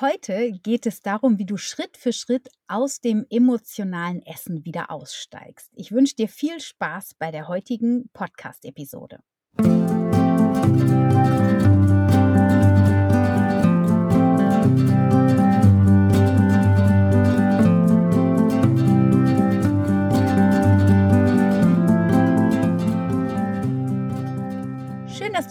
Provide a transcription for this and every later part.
Heute geht es darum, wie du Schritt für Schritt aus dem emotionalen Essen wieder aussteigst. Ich wünsche dir viel Spaß bei der heutigen Podcast-Episode.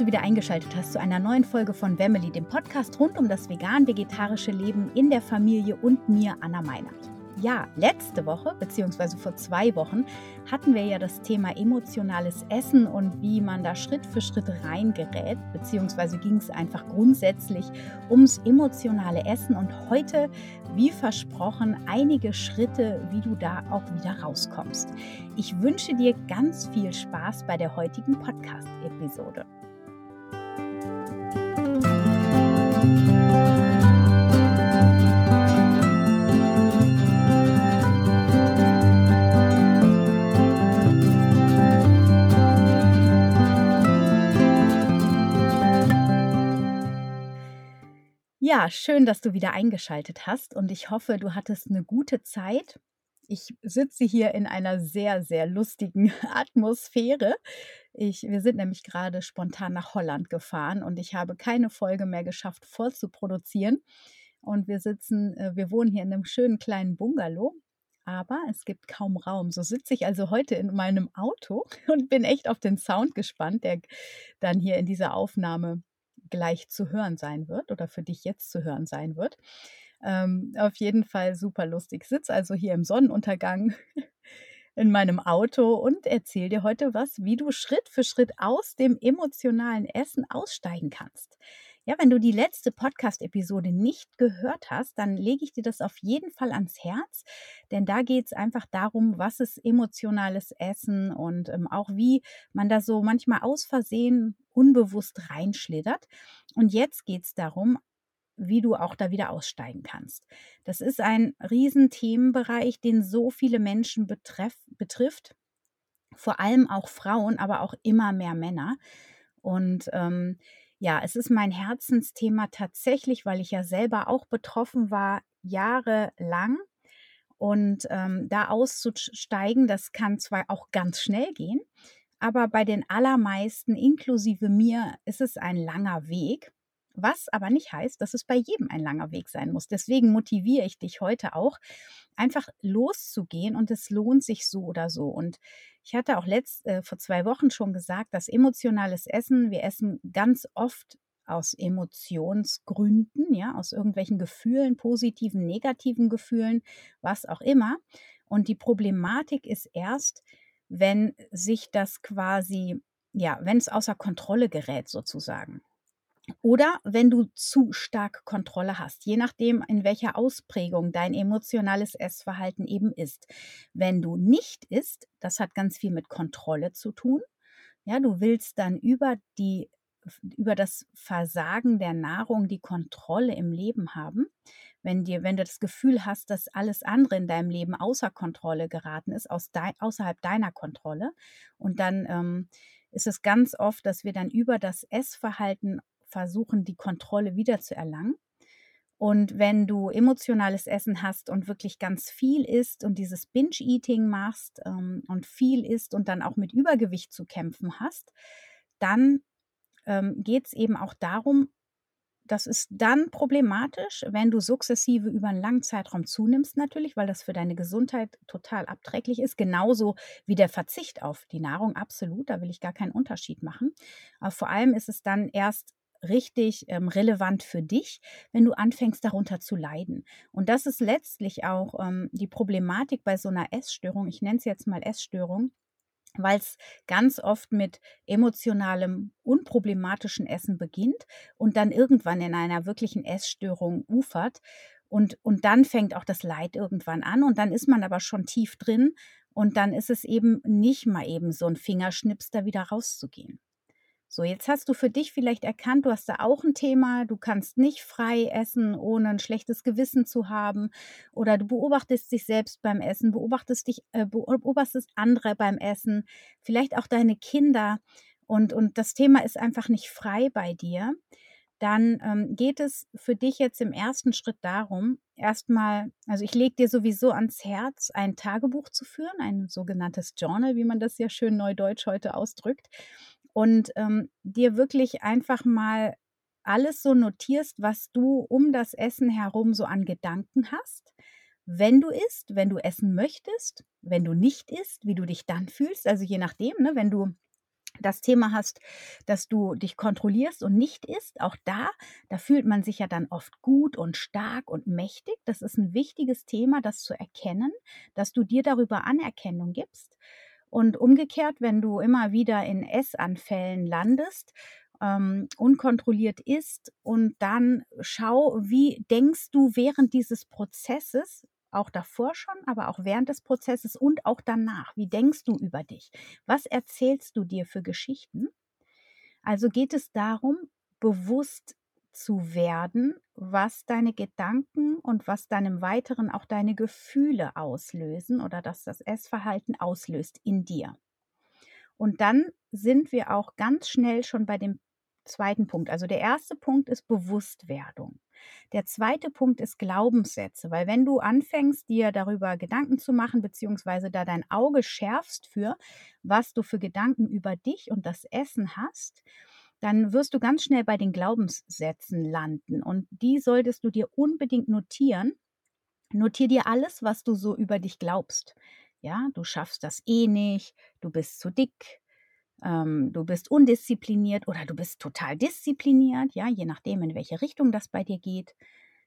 Du wieder eingeschaltet hast zu einer neuen Folge von Wemmeli, dem Podcast rund um das vegan-vegetarische Leben in der Familie und mir, Anna Meinert. Ja, letzte Woche, beziehungsweise vor zwei Wochen, hatten wir ja das Thema emotionales Essen und wie man da Schritt für Schritt reingerät, beziehungsweise ging es einfach grundsätzlich ums emotionale Essen und heute, wie versprochen, einige Schritte, wie du da auch wieder rauskommst. Ich wünsche dir ganz viel Spaß bei der heutigen Podcast-Episode. Ja, schön, dass du wieder eingeschaltet hast und ich hoffe, du hattest eine gute Zeit. Ich sitze hier in einer sehr, sehr lustigen Atmosphäre. Ich, wir sind nämlich gerade spontan nach Holland gefahren und ich habe keine Folge mehr geschafft vorzuproduzieren. Und wir sitzen, äh, wir wohnen hier in einem schönen kleinen Bungalow, aber es gibt kaum Raum. So sitze ich also heute in meinem Auto und bin echt auf den Sound gespannt, der dann hier in dieser Aufnahme gleich zu hören sein wird oder für dich jetzt zu hören sein wird. Ähm, auf jeden Fall super lustig. Ich sitze also hier im Sonnenuntergang in meinem Auto und erzähle dir heute was, wie du Schritt für Schritt aus dem emotionalen Essen aussteigen kannst. Ja, wenn du die letzte Podcast-Episode nicht gehört hast, dann lege ich dir das auf jeden Fall ans Herz, denn da geht es einfach darum, was ist emotionales Essen und ähm, auch wie man da so manchmal aus Versehen unbewusst reinschlittert. Und jetzt geht es darum, wie du auch da wieder aussteigen kannst. Das ist ein Riesenthemenbereich, den so viele Menschen betreff, betrifft, vor allem auch Frauen, aber auch immer mehr Männer. Und ähm, ja, es ist mein Herzensthema tatsächlich, weil ich ja selber auch betroffen war, jahrelang. Und ähm, da auszusteigen, das kann zwar auch ganz schnell gehen, aber bei den allermeisten, inklusive mir, ist es ein langer Weg. Was aber nicht heißt, dass es bei jedem ein langer Weg sein muss. Deswegen motiviere ich dich heute auch, einfach loszugehen und es lohnt sich so oder so. Und ich hatte auch letzt, äh, vor zwei Wochen schon gesagt, dass emotionales Essen, wir essen ganz oft aus Emotionsgründen, ja, aus irgendwelchen Gefühlen, positiven, negativen Gefühlen, was auch immer. Und die Problematik ist erst, wenn sich das quasi, ja, wenn es außer Kontrolle gerät sozusagen. Oder wenn du zu stark Kontrolle hast, je nachdem, in welcher Ausprägung dein emotionales Essverhalten eben ist. Wenn du nicht isst, das hat ganz viel mit Kontrolle zu tun. Ja, du willst dann über die über das Versagen der Nahrung die Kontrolle im Leben haben. Wenn dir, wenn du das Gefühl hast, dass alles andere in deinem Leben außer Kontrolle geraten ist, aus de, außerhalb deiner Kontrolle, und dann ähm, ist es ganz oft, dass wir dann über das Essverhalten versuchen, die Kontrolle wiederzuerlangen. Und wenn du emotionales Essen hast und wirklich ganz viel isst und dieses Binge-Eating machst ähm, und viel isst und dann auch mit Übergewicht zu kämpfen hast, dann ähm, geht es eben auch darum, das ist dann problematisch, wenn du sukzessive über einen langen Zeitraum zunimmst, natürlich, weil das für deine Gesundheit total abträglich ist. Genauso wie der Verzicht auf die Nahrung, absolut. Da will ich gar keinen Unterschied machen. Aber vor allem ist es dann erst richtig ähm, relevant für dich, wenn du anfängst darunter zu leiden. Und das ist letztlich auch ähm, die Problematik bei so einer Essstörung. Ich nenne es jetzt mal Essstörung weil es ganz oft mit emotionalem, unproblematischen Essen beginnt und dann irgendwann in einer wirklichen Essstörung ufert. Und, und dann fängt auch das Leid irgendwann an und dann ist man aber schon tief drin und dann ist es eben nicht mal eben so ein Fingerschnips, da wieder rauszugehen. So, jetzt hast du für dich vielleicht erkannt, du hast da auch ein Thema, du kannst nicht frei essen, ohne ein schlechtes Gewissen zu haben. Oder du beobachtest dich selbst beim Essen, beobachtest dich, äh, beobachtest andere beim Essen, vielleicht auch deine Kinder. Und, und das Thema ist einfach nicht frei bei dir. dann, ähm, geht es für dich jetzt im ersten Schritt darum, erst mal also, ich lege dir sowieso ans Herz, ein Tagebuch zu führen, ein sogenanntes Journal, wie man das ja schön neudeutsch heute ausdrückt. Und, ähm, dir wirklich einfach mal alles so notierst, was du um das Essen herum so an Gedanken hast. Wenn du isst, wenn du essen möchtest, wenn du nicht isst, wie du dich dann fühlst. Also, je nachdem, ne, wenn du das Thema hast, dass du dich kontrollierst und nicht isst, auch da, da fühlt man sich ja dann oft gut und stark und mächtig. Das ist ein wichtiges Thema, das zu erkennen, dass du dir darüber Anerkennung gibst. Und umgekehrt, wenn du immer wieder in Essanfällen landest, ähm, unkontrolliert isst und dann schau, wie denkst du während dieses Prozesses, auch davor schon, aber auch während des Prozesses und auch danach. Wie denkst du über dich? Was erzählst du dir für Geschichten? Also geht es darum, bewusst zu werden, was deine Gedanken und was dann im Weiteren auch deine Gefühle auslösen oder dass das Essverhalten auslöst in dir. Und dann sind wir auch ganz schnell schon bei dem zweiten Punkt. Also der erste Punkt ist Bewusstwerdung. Der zweite Punkt ist Glaubenssätze, weil wenn du anfängst, dir darüber Gedanken zu machen, beziehungsweise da dein Auge schärfst für, was du für Gedanken über dich und das Essen hast, dann wirst du ganz schnell bei den Glaubenssätzen landen. Und die solltest du dir unbedingt notieren. Notier dir alles, was du so über dich glaubst. Ja, du schaffst das eh nicht, du bist zu dick, ähm, du bist undiszipliniert oder du bist total diszipliniert, ja, je nachdem, in welche Richtung das bei dir geht.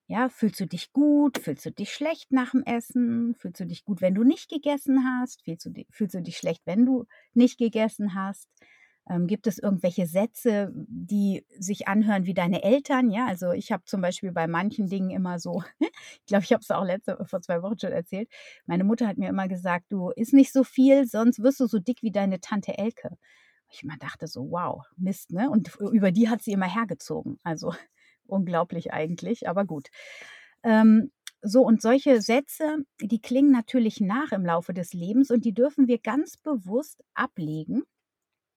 Ja, fühlst du dich gut? Fühlst du dich schlecht nach dem Essen? Fühlst du dich gut, wenn du nicht gegessen hast? Fühlst du, fühlst du dich schlecht, wenn du nicht gegessen hast? Ähm, gibt es irgendwelche Sätze, die sich anhören wie deine Eltern? Ja, also ich habe zum Beispiel bei manchen Dingen immer so, ich glaube, ich habe es auch letzte, vor zwei Wochen schon erzählt. Meine Mutter hat mir immer gesagt, du isst nicht so viel, sonst wirst du so dick wie deine Tante Elke. Ich immer dachte so, wow, Mist, ne? Und über die hat sie immer hergezogen. Also unglaublich eigentlich, aber gut. Ähm, so, und solche Sätze, die klingen natürlich nach im Laufe des Lebens und die dürfen wir ganz bewusst ablegen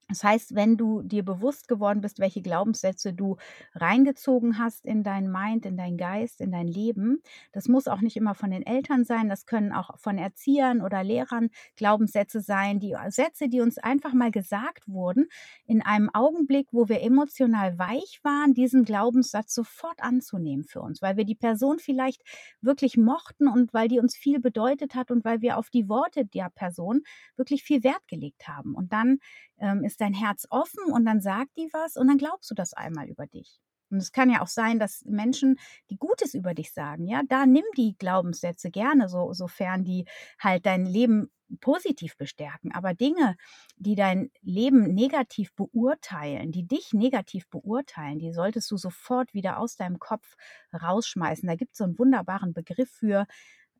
das heißt, wenn du dir bewusst geworden bist, welche Glaubenssätze du reingezogen hast in dein Mind, in dein Geist, in dein Leben, das muss auch nicht immer von den Eltern sein, das können auch von Erziehern oder Lehrern Glaubenssätze sein, die Sätze, die uns einfach mal gesagt wurden, in einem Augenblick, wo wir emotional weich waren, diesen Glaubenssatz sofort anzunehmen für uns, weil wir die Person vielleicht wirklich mochten und weil die uns viel bedeutet hat und weil wir auf die Worte der Person wirklich viel Wert gelegt haben. Und dann ähm, ist dein Herz offen und dann sagt die was und dann glaubst du das einmal über dich. Und es kann ja auch sein, dass Menschen, die Gutes über dich sagen, ja, da nimm die Glaubenssätze gerne, so, sofern die halt dein Leben positiv bestärken. Aber Dinge, die dein Leben negativ beurteilen, die dich negativ beurteilen, die solltest du sofort wieder aus deinem Kopf rausschmeißen. Da gibt es so einen wunderbaren Begriff für,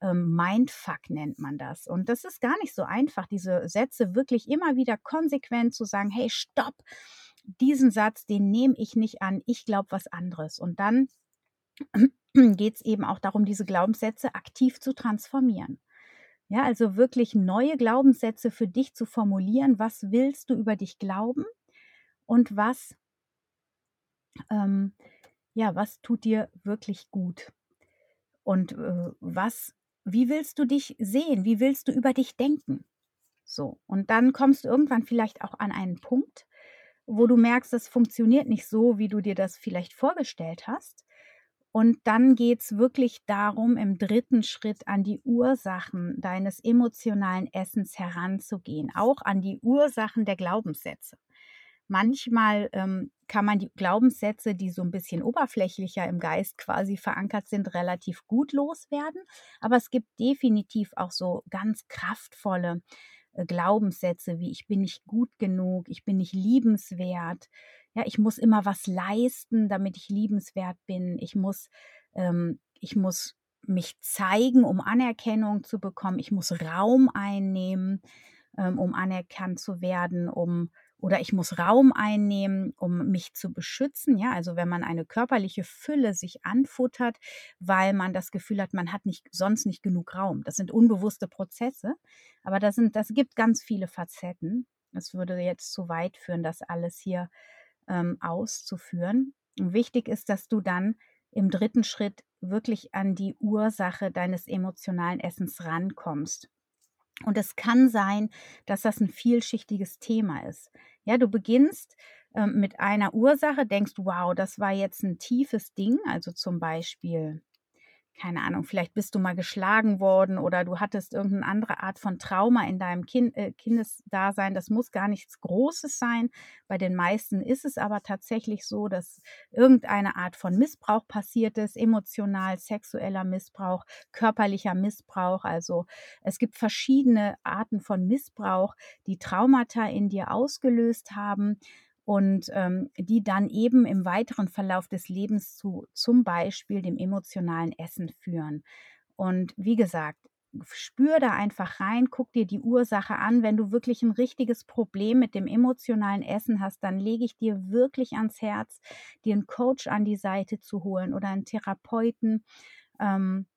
Mindfuck nennt man das. Und das ist gar nicht so einfach, diese Sätze wirklich immer wieder konsequent zu sagen, hey, stopp, diesen Satz, den nehme ich nicht an, ich glaube was anderes. Und dann geht es eben auch darum, diese Glaubenssätze aktiv zu transformieren. Ja, also wirklich neue Glaubenssätze für dich zu formulieren. Was willst du über dich glauben? Und was, ähm, ja, was tut dir wirklich gut? Und äh, was wie willst du dich sehen? Wie willst du über dich denken? So, und dann kommst du irgendwann vielleicht auch an einen Punkt, wo du merkst, das funktioniert nicht so, wie du dir das vielleicht vorgestellt hast. Und dann geht es wirklich darum, im dritten Schritt an die Ursachen deines emotionalen Essens heranzugehen, auch an die Ursachen der Glaubenssätze. Manchmal ähm, kann man die Glaubenssätze, die so ein bisschen oberflächlicher im Geist quasi verankert sind, relativ gut loswerden. Aber es gibt definitiv auch so ganz kraftvolle äh, Glaubenssätze wie ich bin nicht gut genug, ich bin nicht liebenswert, ja, ich muss immer was leisten, damit ich liebenswert bin. Ich muss, ähm, ich muss mich zeigen, um Anerkennung zu bekommen. Ich muss Raum einnehmen, ähm, um anerkannt zu werden, um oder ich muss Raum einnehmen, um mich zu beschützen. Ja, also wenn man eine körperliche Fülle sich anfuttert, weil man das Gefühl hat, man hat nicht, sonst nicht genug Raum. Das sind unbewusste Prozesse, aber das, sind, das gibt ganz viele Facetten. Es würde jetzt zu weit führen, das alles hier ähm, auszuführen. Wichtig ist, dass du dann im dritten Schritt wirklich an die Ursache deines emotionalen Essens rankommst. Und es kann sein, dass das 'n vielschichtiges Thema ist. Ja, du beginnst, ähm, mit einer Ursache, denkst: „Wow, das war jetzt 'n tiefes Ding“, also zum Beispiel keine Ahnung, vielleicht bist du mal geschlagen worden oder du hattest irgend 'ne andere Art von Trauma in deinem Kin äh, Kindesdasein. Das muss gar nichts Großes sein. Bei den meisten ist es aber tatsächlich so, dass irgendeine Art von Missbrauch passiert ist, emotional, sexueller Missbrauch, körperlicher Missbrauch. Also, es gibt verschiedene Arten von Missbrauch, die Traumata in dir ausgelöst haben und, ähm, die dann eben im weiteren Verlauf des Lebens zu zum Beispiel dem emotionalen Essen führen. Und wie gesagt, spür da einfach rein, guck dir die Ursache an. Wenn du wirklich 'n richtiges Problem mit dem emotionalen Essen hast, dann lege ich dir wirklich ans Herz, dir 'n Coach an die Seite zu holen oder 'n Therapeuten. Ähm,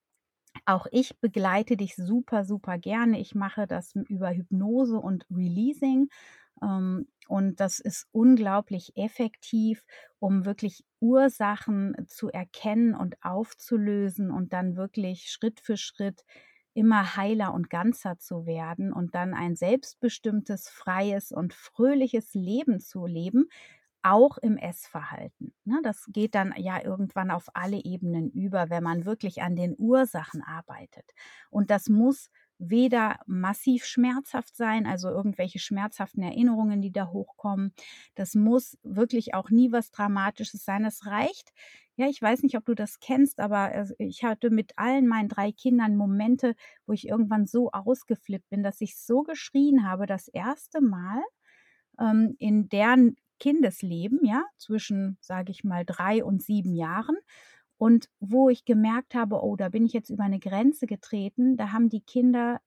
auch ich begleite dich super, super gerne. Ich mache das über Hypnose und Releasing. Ähm, und das ist unglaublich effektiv, um wirklich Ursachen zu erkennen und aufzulösen und dann wirklich Schritt für Schritt immer heiler und ganzer zu werden und dann ein selbstbestimmtes, freies und fröhliches Leben zu leben, auch im Essverhalten, ne? Das geht dann ja irgendwann auf alle Ebenen über, wenn man wirklich an den Ursachen arbeitet. Und das muss weder massiv schmerzhaft sein, also irgendwelche schmerzhaften Erinnerungen, die da hochkommen. Das muss wirklich auch nie was Dramatisches sein. Es reicht ja, ich weiß nicht, ob du das kennst, aber, also, ich hatte mit allen meinen 3 Kindern Momente, wo ich irgendwann so ausgeflippt bin, dass ich so geschrien habe, das 1. Mal, ähm, in deren Kindesleben, ja, zwischen, sage ich mal, 3 und 7 Jahren. Und wo ich gemerkt habe: „Oh, da bin ich jetzt über 'ne Grenze getreten“, da haben die Kinder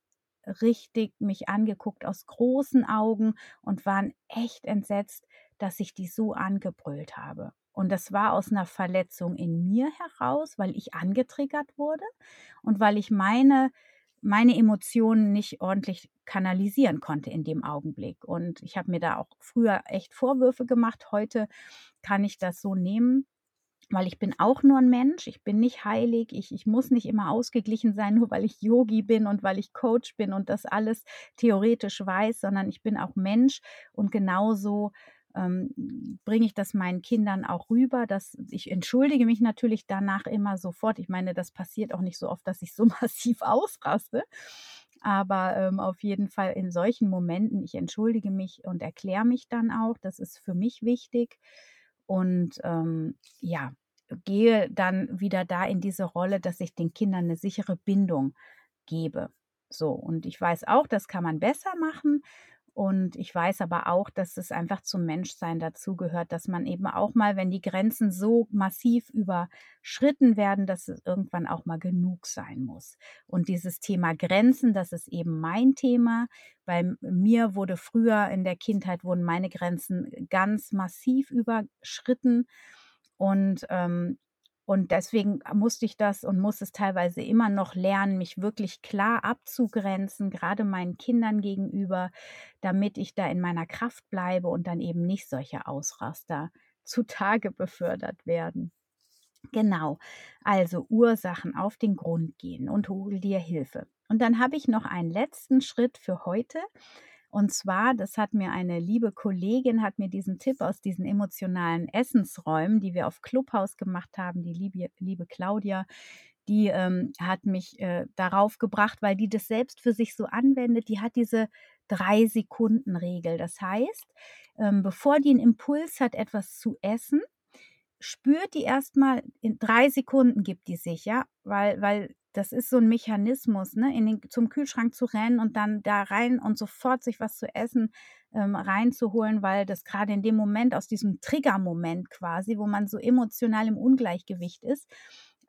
richtig mich angeguckt aus großen Augen und waren echt entsetzt, dass ich die so angebrüllt habe. Und das war aus 'ner Verletzung in mir heraus, weil ich angetriggert wurde und weil ich meine meine Emotionen nicht ordentlich kanalisieren konnte in dem Augenblick. Und ich habe mir da auch früher echt Vorwürfe gemacht. Heute kann ich das so nehmen, weil ich bin auch nur 'n Mensch. Ich bin nicht heilig. Ich ich muss nicht immer ausgeglichen sein, nur weil ich Yogi bin und weil ich Coach bin und das alles theoretisch weiß, sondern ich bin auch Mensch und genauso, ähm, bringe ich das meinen Kindern auch rüber, dass ich entschuldige mich natürlich danach immer sofort. Ich meine, das passiert auch nicht so oft, dass ich so massiv ausraste, aber, ähm, auf jeden Fall in solchen Momenten ich entschuldige mich und erkläre mich dann auch. Das ist für mich wichtig und, ähm, ja, gehe dann wieder da in diese Rolle, dass ich den Kindern 'ne sichere Bindung gebe. So, und ich weiß auch, das kann man besser machen und ich weiß aber auch, dass es einfach zum Menschsein dazugehört, dass man eben auch mal, wenn die Grenzen so massiv überschritten werden, dass es irgendwann auch mal genug sein muss. Und dieses Thema Grenzen, das ist eben mein Thema. Bei mir wurde früher in der Kindheit wurden meine Grenzen ganz massiv überschritten und, ähm und deswegen musste ich das und muss es teilweise immer noch lernen, mich wirklich klar abzugrenzen, grade meinen Kindern gegenüber, damit ich da in meiner Kraft bleibe und dann eben nicht solche Ausraster zutage befördert werden. Genau, also Ursachen auf den Grund gehen und hole dir Hilfe. Und dann habe ich noch einen letzten Schritt für heute. Und zwar, das hat mir eine liebe Kollegin hat mir diesen Tipp aus diesen emotionalen Essensräumen, die wir auf Clubhouse gemacht haben, die liebe liebe Claudia, die, ähm, hat mich, äh, darauf gebracht, weil die das selbst für sich so anwendet. Die hat diese 3-Sekunden-Regel. Das heißt, ähm, bevor die 'n Impuls hat, etwas zu essen, spürt die erst mal in 3 Sekunden gibt die sich, ja, weil weil das ist so 'n Mechanismus, ne, in den zum Kühlschrank zu rennen und dann da rein und sofort sich was zu essen, ähm, reinzuholen, weil das grade in dem Moment aus diesem Triggermoment quasi, wo man so emotional im Ungleichgewicht ist,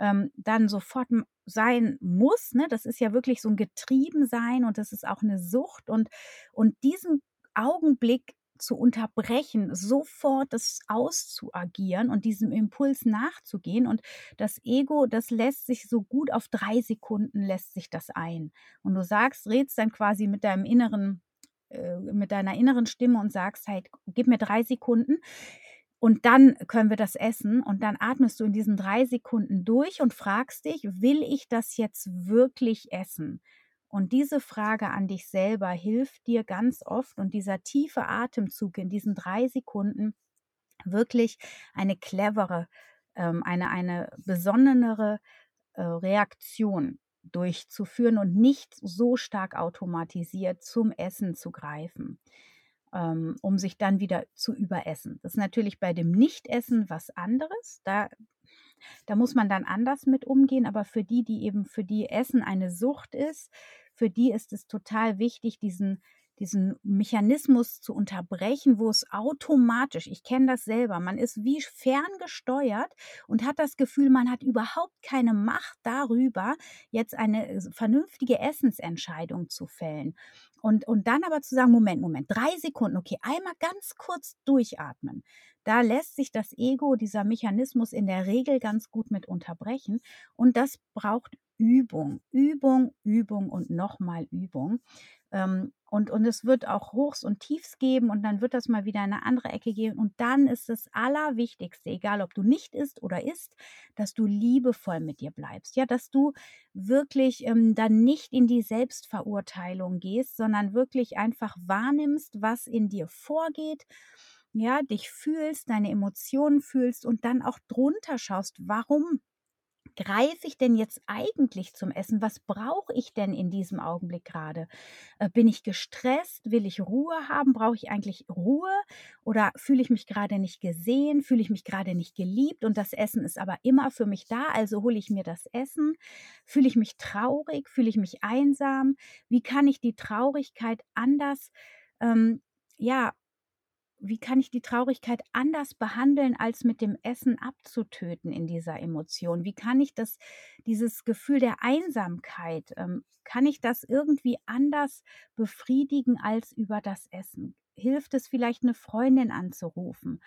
ähm, dann sofort sein muss, ne? Das ist ja wirklich so 'n Getriebensein und das ist auch 'ne Sucht und und diesen Augenblick zu unterbrechen, sofort das auszuagieren und diesem Impuls nachzugehen und das Ego, das lässt sich so gut auf 3 Sekunden lässt sich das ein. Und du sagst redest dann quasi mit deinem inneren äh, mit deiner inneren Stimme und sagst halt: „Gib mir 3 Sekunden.“ und dann können wir das essen und dann atmest du in diesen drei Sekunden durch und fragst dich, will ich das jetzt wirklich essen? Und diese Frage an dich selber hilft dir ganz oft und dieser tiefe Atemzug in diesen drei Sekunden wirklich eine clevere, ähm, eine, eine besonnenere äh, Reaktion durchzuführen und nicht so stark automatisiert zum Essen zu greifen ähm, um sich dann wieder zu überessen. Das ist natürlich bei dem Nichtessen was anderes. Da, da muss man dann anders mit umgehen. Aber für die, die eben für die Essen eine Sucht ist, für die ist es total wichtig, diesen diesen Mechanismus zu unterbrechen, wo es automatisch, ich kenne das selber, man ist wie ferngesteuert und hat das Gefühl, man hat überhaupt keine Macht darüber, jetzt eine äh, vernünftige Essensentscheidung zu fällen. Und, und dann aber zu sagen, Moment, Moment, drei Sekunden, okay, einmal ganz kurz durchatmen. Da lässt sich das Ego, dieser Mechanismus in der Regel ganz gut mit unterbrechen. Und das braucht Übung, Übung, Übung und nochmal Übung. Ähm, und, und es wird auch Hochs und Tiefs geben und dann wird das mal wieder in eine andere Ecke gehen. Und dann ist das Allerwichtigste, egal ob du nicht isst oder isst, dass du liebevoll mit dir bleibst. Ja, dass du wirklich ähm, dann nicht in die Selbstverurteilung gehst, sondern wirklich einfach wahrnimmst, was in dir vorgeht. Ja, dich fühlst, deine Emotionen fühlst und dann auch drunter schaust, warum greife ich denn jetzt eigentlich zum Essen? Was brauche ich denn in diesem Augenblick gerade? Äh, bin ich gestresst? Will ich Ruhe haben? Brauche ich eigentlich Ruhe? Oder fühle ich mich gerade nicht gesehen? Fühle ich mich gerade nicht geliebt? Und das Essen ist aber immer für mich da, also hole ich mir das Essen. Fühle ich mich traurig? Fühle ich mich einsam? Wie kann ich die Traurigkeit anders ähm, ja, wie kann ich die Traurigkeit anders behandeln, als mit dem Essen abzutöten in dieser Emotion? Wie kann ich das, dieses Gefühl der Einsamkeit, ähm, kann ich das irgendwie anders befriedigen als über das Essen? Hilft es vielleicht, eine Freundin anzurufen,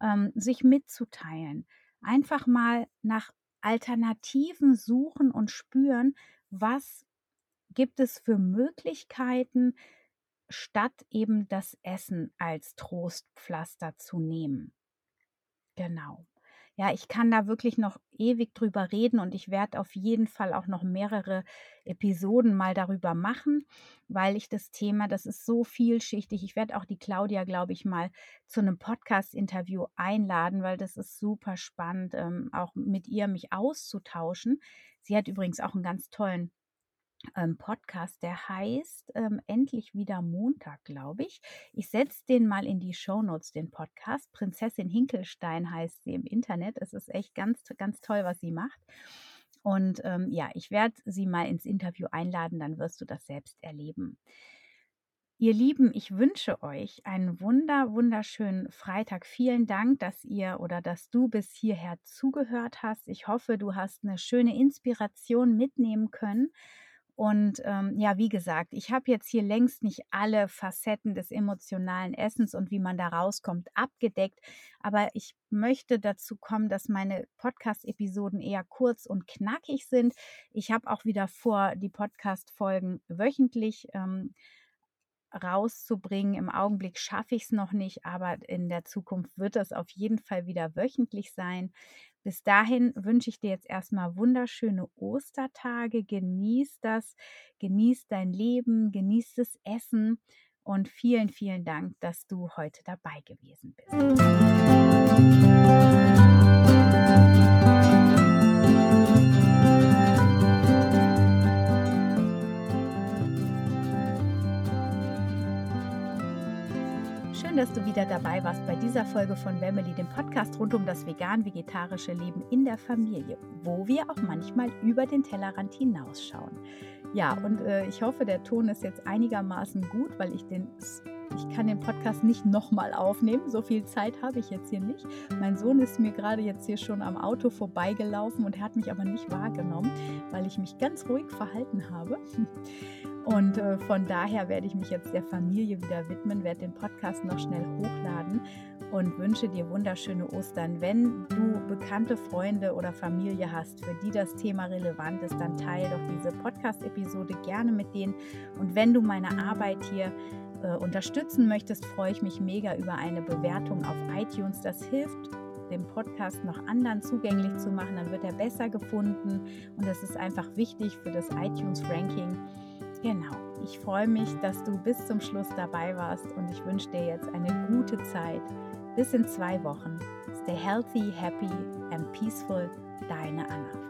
ähm, sich mitzuteilen? Einfach mal nach Alternativen suchen und spüren, was gibt es für Möglichkeiten, statt eben das Essen als Trostpflaster zu nehmen. Genau. Ja, ich kann da wirklich noch ewig drüber reden und ich werde auf jeden Fall auch noch mehrere Episoden mal darüber machen, weil ich das Thema, das ist so vielschichtig. Ich werde auch die Claudia, glaube ich, mal zu einem Podcast-Interview einladen, weil das ist super spannend, ähm, auch mit ihr mich auszutauschen. Sie hat übrigens auch einen ganz tollen ähm, Podcast, der heißt ähm, Endlich wieder Montag, glaube ich. Ich setze den mal in die Shownotes, den Podcast. Prinzessin Hinkelstein heißt sie im Internet. Es ist echt ganz, ganz toll, was sie macht. Und ähm, ja, ich werde sie mal ins Interview einladen, dann wirst du das selbst erleben. Ihr Lieben, ich wünsche euch einen wunder, wunderschönen Freitag. Vielen Dank, dass ihr oder dass du bis hierher zugehört hast. Ich hoffe, du hast eine schöne Inspiration mitnehmen können und ähm, ja, wie gesagt, ich habe jetzt hier längst nicht alle Facetten des emotionalen Essens und wie man da rauskommt abgedeckt. Aber ich möchte dazu kommen, dass meine Podcast-Episoden eher kurz und knackig sind. Ich habe auch wieder vor, die Podcast-Folgen wöchentlich ähm, rauszubringen. Im Augenblick schaffe ich es noch nicht, aber in der Zukunft wird es auf jeden Fall wieder wöchentlich sein. Bis dahin wünsche ich dir jetzt erstmal wunderschöne Ostertage. Genieß das, genieß dein Leben, genieß das Essen und vielen, vielen Dank, dass du heute dabei gewesen bist. Schön, dass du wieder dabei warst bei dieser Folge von Family, dem Podcast rund um das vegan-vegetarische Leben in der Familie, wo wir auch manchmal über den Tellerrand hinausschauen. Ja, und äh, ich hoffe, der Ton ist jetzt einigermaßen gut, weil ich den ich kann den Podcast nicht nochmal aufnehmen. So viel Zeit habe ich jetzt hier nicht. Mein Sohn ist mir gerade jetzt hier schon am Auto vorbeigelaufen und er hat mich aber nicht wahrgenommen, weil ich mich ganz ruhig verhalten habe. Und äh, von daher werde ich mich jetzt der Familie wieder widmen, werde den Podcast noch schnell hochladen und wünsche dir wunderschöne Ostern. Wenn du bekannte Freunde oder Familie hast, für die das Thema relevant ist, dann teile doch diese Podcast-Episode gerne mit denen. Und wenn du meine Arbeit hier äh, unterstützen möchtest, freue ich mich mega über eine Bewertung auf iTunes. Das hilft den Podcast noch anderen zugänglich zu machen, dann wird er besser gefunden und das ist einfach wichtig für das iTunes-Ranking. Genau, ich freue mich, dass du bis zum Schluss dabei warst und ich wünsche dir jetzt eine gute Zeit. Bis in zwei Wochen. Stay healthy, happy and peaceful. Deine Anna.